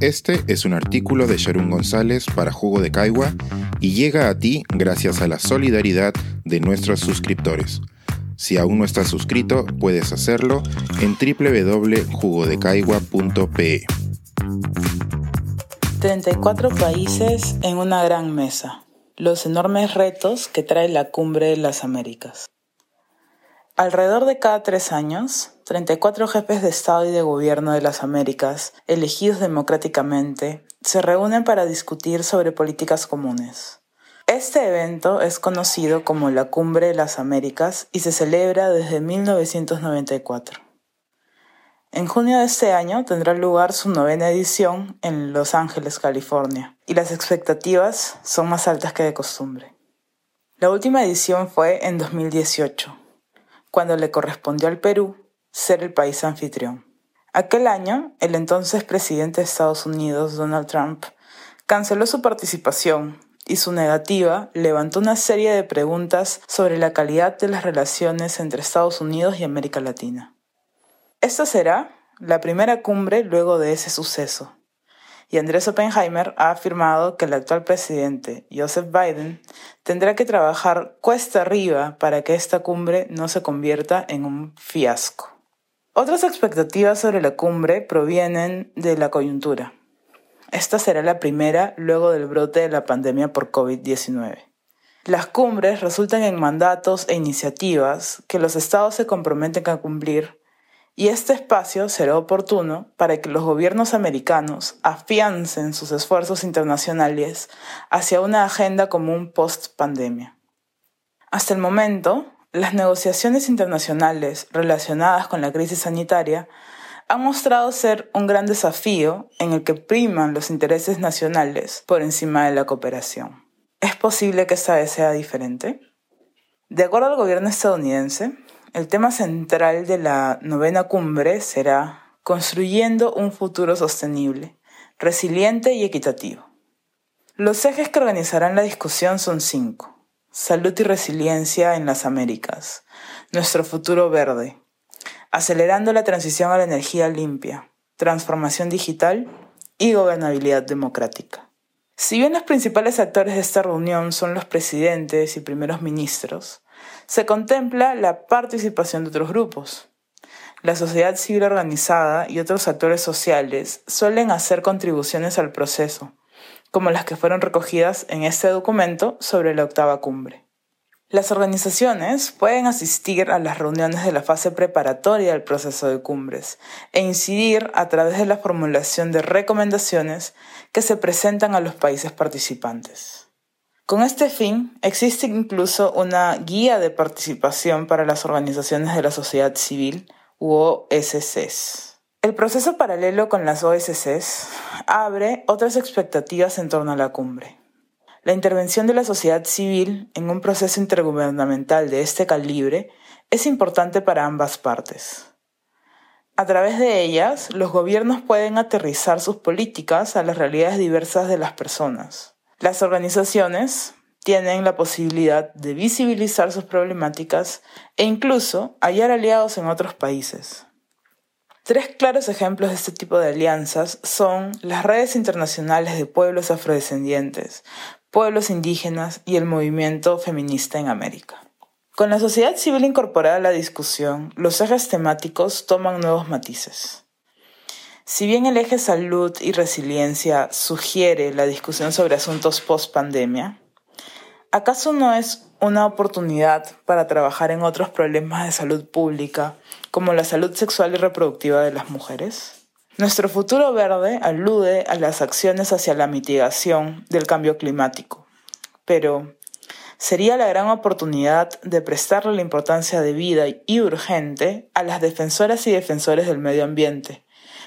Este es un artículo de Sharon González para Jugo de Caigua y llega a ti gracias a la solidaridad de nuestros suscriptores. Si aún no estás suscrito, puedes hacerlo en www.jugodecaigua.pe. 34 países en una gran mesa. Los enormes retos que trae la cumbre de las Américas. Alrededor de cada tres años, 34 jefes de Estado y de Gobierno de las Américas, elegidos democráticamente, se reúnen para discutir sobre políticas comunes. Este evento es conocido como la Cumbre de las Américas y se celebra desde 1994. En junio de este año tendrá lugar su novena edición en Los Ángeles, California, y las expectativas son más altas que de costumbre. La última edición fue en 2018, cuando le correspondió al Perú ser el país anfitrión. Aquel año, el entonces presidente de Estados Unidos, Donald Trump, canceló su participación y su negativa levantó una serie de preguntas sobre la calidad de las relaciones entre Estados Unidos y América Latina. Esta será la primera cumbre luego de ese suceso, y Andrés Oppenheimer ha afirmado que el actual presidente, Joseph Biden, tendrá que trabajar cuesta arriba para que esta cumbre no se convierta en un fiasco. Otras expectativas sobre la cumbre provienen de la coyuntura. Esta será la primera luego del brote de la pandemia por COVID-19. Las cumbres resultan en mandatos e iniciativas que los estados se comprometen a cumplir y este espacio será oportuno para que los gobiernos americanos afiancen sus esfuerzos internacionales hacia una agenda común post-pandemia. Hasta el momento, las negociaciones internacionales relacionadas con la crisis sanitaria han mostrado ser un gran desafío en el que priman los intereses nacionales por encima de la cooperación. ¿Es posible que esta vez sea diferente? De acuerdo al gobierno estadounidense, el tema central de la novena cumbre será construyendo un futuro sostenible, resiliente y equitativo. Los ejes que organizarán la discusión son cinco. Salud y resiliencia en las Américas, nuestro futuro verde, acelerando la transición a la energía limpia, transformación digital y gobernabilidad democrática. Si bien los principales actores de esta reunión son los presidentes y primeros ministros, se contempla la participación de otros grupos. La sociedad civil organizada y otros actores sociales suelen hacer contribuciones al proceso, como las que fueron recogidas en este documento sobre la octava cumbre. Las organizaciones pueden asistir a las reuniones de la fase preparatoria del proceso de cumbres e incidir a través de la formulación de recomendaciones que se presentan a los países participantes. Con este fin, existe incluso una guía de participación para las organizaciones de la sociedad civil u OSCs. El proceso paralelo con las OSCs abre otras expectativas en torno a la cumbre. La intervención de la sociedad civil en un proceso intergubernamental de este calibre es importante para ambas partes. A través de ellas, los gobiernos pueden aterrizar sus políticas a las realidades diversas de las personas. Las organizaciones tienen la posibilidad de visibilizar sus problemáticas e incluso hallar aliados en otros países. Tres claros ejemplos de este tipo de alianzas son las redes internacionales de pueblos afrodescendientes, pueblos indígenas y el movimiento feminista en América. Con la sociedad civil incorporada a la discusión, los ejes temáticos toman nuevos matices. Si bien el eje salud y resiliencia sugiere la discusión sobre asuntos post-pandemia, ¿acaso no es una oportunidad para trabajar en otros problemas de salud pública, como la salud sexual y reproductiva de las mujeres? Nuestro futuro verde alude a las acciones hacia la mitigación del cambio climático, pero sería la gran oportunidad de prestarle la importancia debida y urgente a las defensoras y defensores del medio ambiente,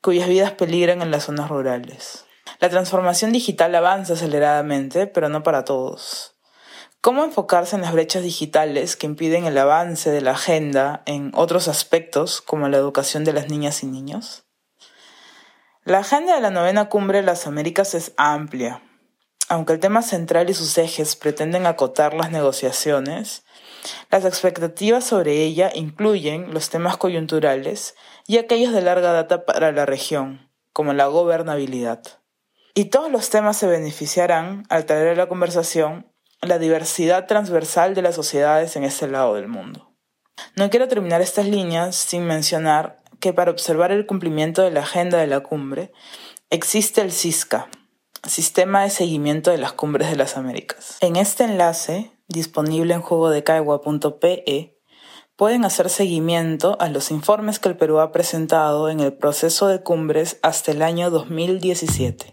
cuyas vidas peligran en las zonas rurales. La transformación digital avanza aceleradamente, pero no para todos. ¿Cómo enfocarse en las brechas digitales que impiden el avance de la agenda en otros aspectos como la educación de las niñas y niños? La agenda de la novena cumbre de las Américas es amplia. Aunque el tema central y sus ejes pretenden acotar las negociaciones, las expectativas sobre ella incluyen los temas coyunturales y aquellos de larga data para la región, como la gobernabilidad. Y todos los temas se beneficiarán al traer a la conversación la diversidad transversal de las sociedades en este lado del mundo. No quiero terminar estas líneas sin mencionar que para observar el cumplimiento de la agenda de la cumbre existe el CISCA, Sistema de Seguimiento de las Cumbres de las Américas. En este enlace, disponible en juegodecaigua.pe, pueden hacer seguimiento a los informes que el Perú ha presentado en el proceso de cumbres hasta el año 2017.